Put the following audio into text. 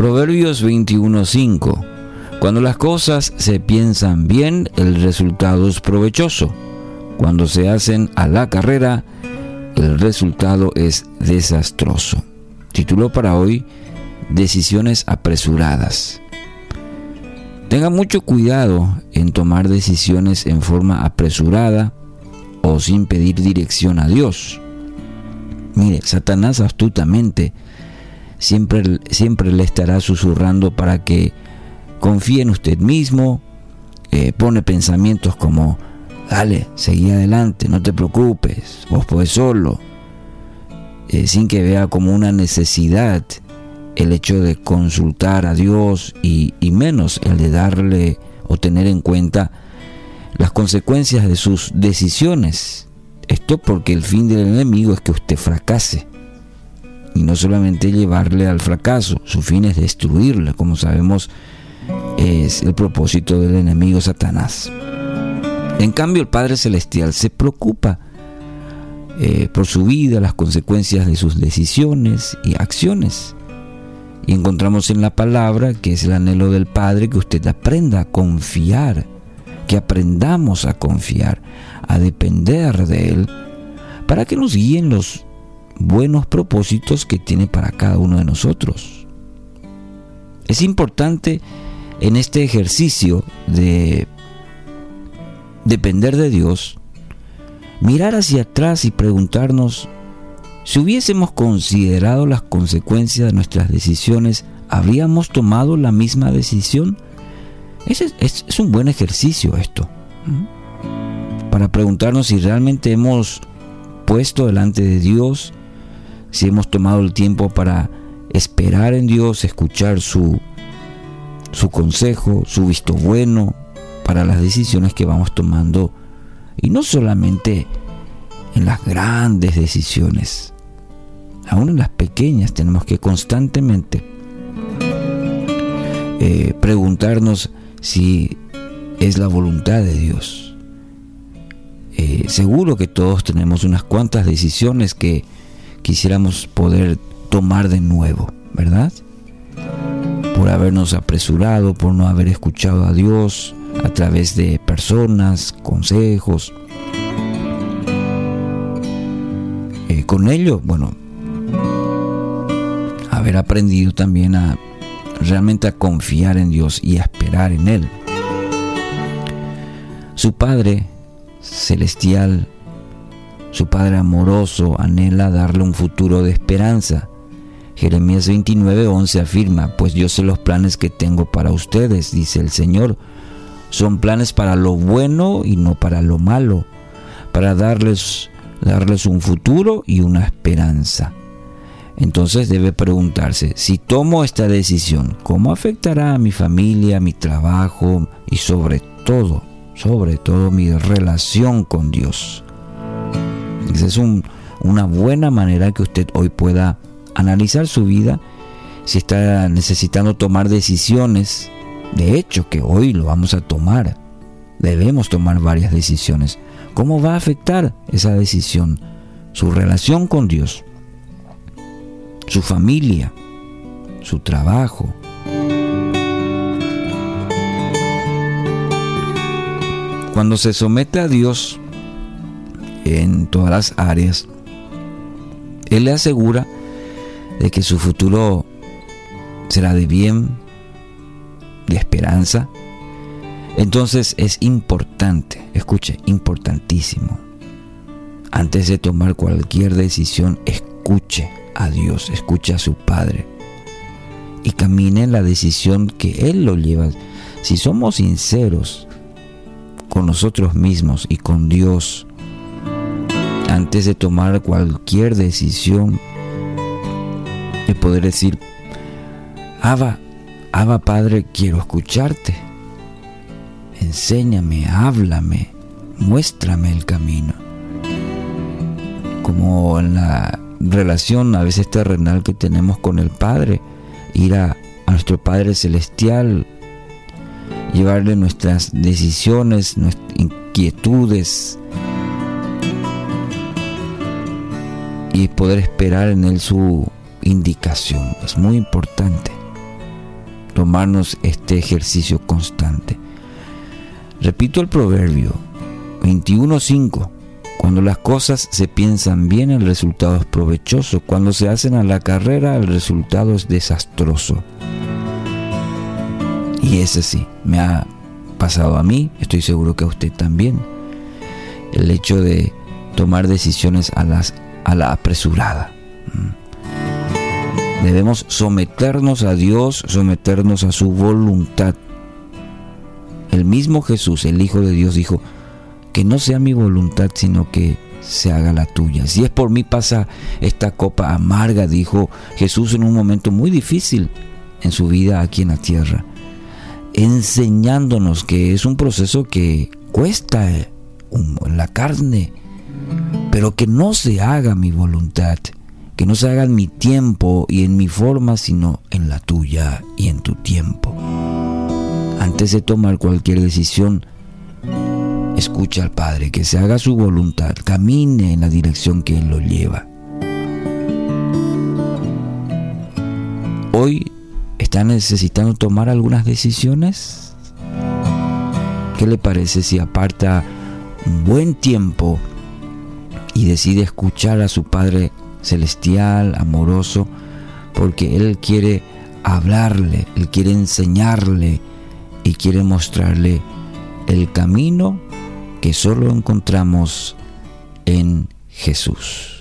Proverbios 21:5 Cuando las cosas se piensan bien, el resultado es provechoso. Cuando se hacen a la carrera, el resultado es desastroso. Título para hoy, Decisiones apresuradas. Tenga mucho cuidado en tomar decisiones en forma apresurada o sin pedir dirección a Dios. Mire, Satanás astutamente siempre, siempre le estará susurrando para que confíe en usted mismo, eh, pone pensamientos como, dale, seguí adelante, no te preocupes, vos podés solo, eh, sin que vea como una necesidad el hecho de consultar a Dios y, y menos el de darle o tener en cuenta las consecuencias de sus decisiones. Esto porque el fin del enemigo es que usted fracase. Y no solamente llevarle al fracaso, su fin es destruirle, como sabemos es el propósito del enemigo Satanás. En cambio, el Padre Celestial se preocupa eh, por su vida, las consecuencias de sus decisiones y acciones. Y encontramos en la palabra, que es el anhelo del Padre, que usted aprenda a confiar, que aprendamos a confiar, a depender de Él, para que nos guíen los buenos propósitos que tiene para cada uno de nosotros. Es importante en este ejercicio de depender de Dios, mirar hacia atrás y preguntarnos si hubiésemos considerado las consecuencias de nuestras decisiones, ¿habríamos tomado la misma decisión? Es, es, un buen ejercicio esto. Para preguntarnos si realmente hemos puesto delante de Dios, si hemos tomado el tiempo para esperar en Dios, escuchar su su consejo, su visto bueno para las decisiones que vamos tomando. Y no solamente en las grandes decisiones, aún en las pequeñas tenemos que constantemente eh, preguntarnos si es la voluntad de Dios. Eh, seguro que todos tenemos unas cuantas decisiones que quisiéramos poder tomar de nuevo, ¿verdad? por habernos apresurado, por no haber escuchado a Dios a través de personas, consejos. Eh, con ello, bueno, haber aprendido también a realmente a confiar en Dios y a esperar en Él. Su Padre celestial, su Padre amoroso, anhela darle un futuro de esperanza Jeremías 29:11 afirma, pues yo sé los planes que tengo para ustedes, dice el Señor. Son planes para lo bueno y no para lo malo, para darles, darles un futuro y una esperanza. Entonces debe preguntarse, si tomo esta decisión, ¿cómo afectará a mi familia, mi trabajo y sobre todo, sobre todo mi relación con Dios? Esa es una buena manera que usted hoy pueda analizar su vida, si está necesitando tomar decisiones, de hecho que hoy lo vamos a tomar, debemos tomar varias decisiones. ¿Cómo va a afectar esa decisión su relación con Dios, su familia, su trabajo? Cuando se somete a Dios en todas las áreas, Él le asegura de que su futuro será de bien, de esperanza, entonces es importante, escuche, importantísimo, antes de tomar cualquier decisión, escuche a Dios, escuche a su Padre. Y camine en la decisión que Él lo lleva. Si somos sinceros con nosotros mismos y con Dios, antes de tomar cualquier decisión, poder decir, Abba, Abba Padre, quiero escucharte. Enséñame, háblame, muéstrame el camino. Como en la relación a veces terrenal que tenemos con el Padre, ir a, a nuestro Padre Celestial, llevarle nuestras decisiones, nuestras inquietudes y poder esperar en Él su indicación. Es muy importante. tomarnos este ejercicio constante. Repito el proverbio 21.5. Cuando las cosas se piensan bien, el resultado es provechoso. Cuando se hacen a la carrera, el resultado es desastroso. Y ese sí, me ha pasado a mí, estoy seguro que a usted también. El hecho de tomar decisiones a, las, a la apresurada. Mm. Debemos someternos a Dios, someternos a su voluntad. El mismo Jesús, el Hijo de Dios, dijo, que no sea mi voluntad, sino que se haga la tuya. Si es por mí pasa esta copa amarga, dijo Jesús en un momento muy difícil en su vida aquí en la tierra, enseñándonos que es un proceso que cuesta en la carne, pero que no se haga mi voluntad, que no se haga en mi tiempo y en mi forma, sino en la tuya y en tu tiempo. Antes de tomar cualquier decisión, escucha al Padre, que se haga su voluntad, camine en la dirección que Él lo lleva. Hoy está necesitando tomar algunas decisiones. ¿Qué le parece si aparta un buen tiempo y decide escuchar a su Padre celestial, amoroso, porque Él quiere hablarle, Él quiere enseñarle y quiere mostrarle el camino que solo encontramos en Jesús.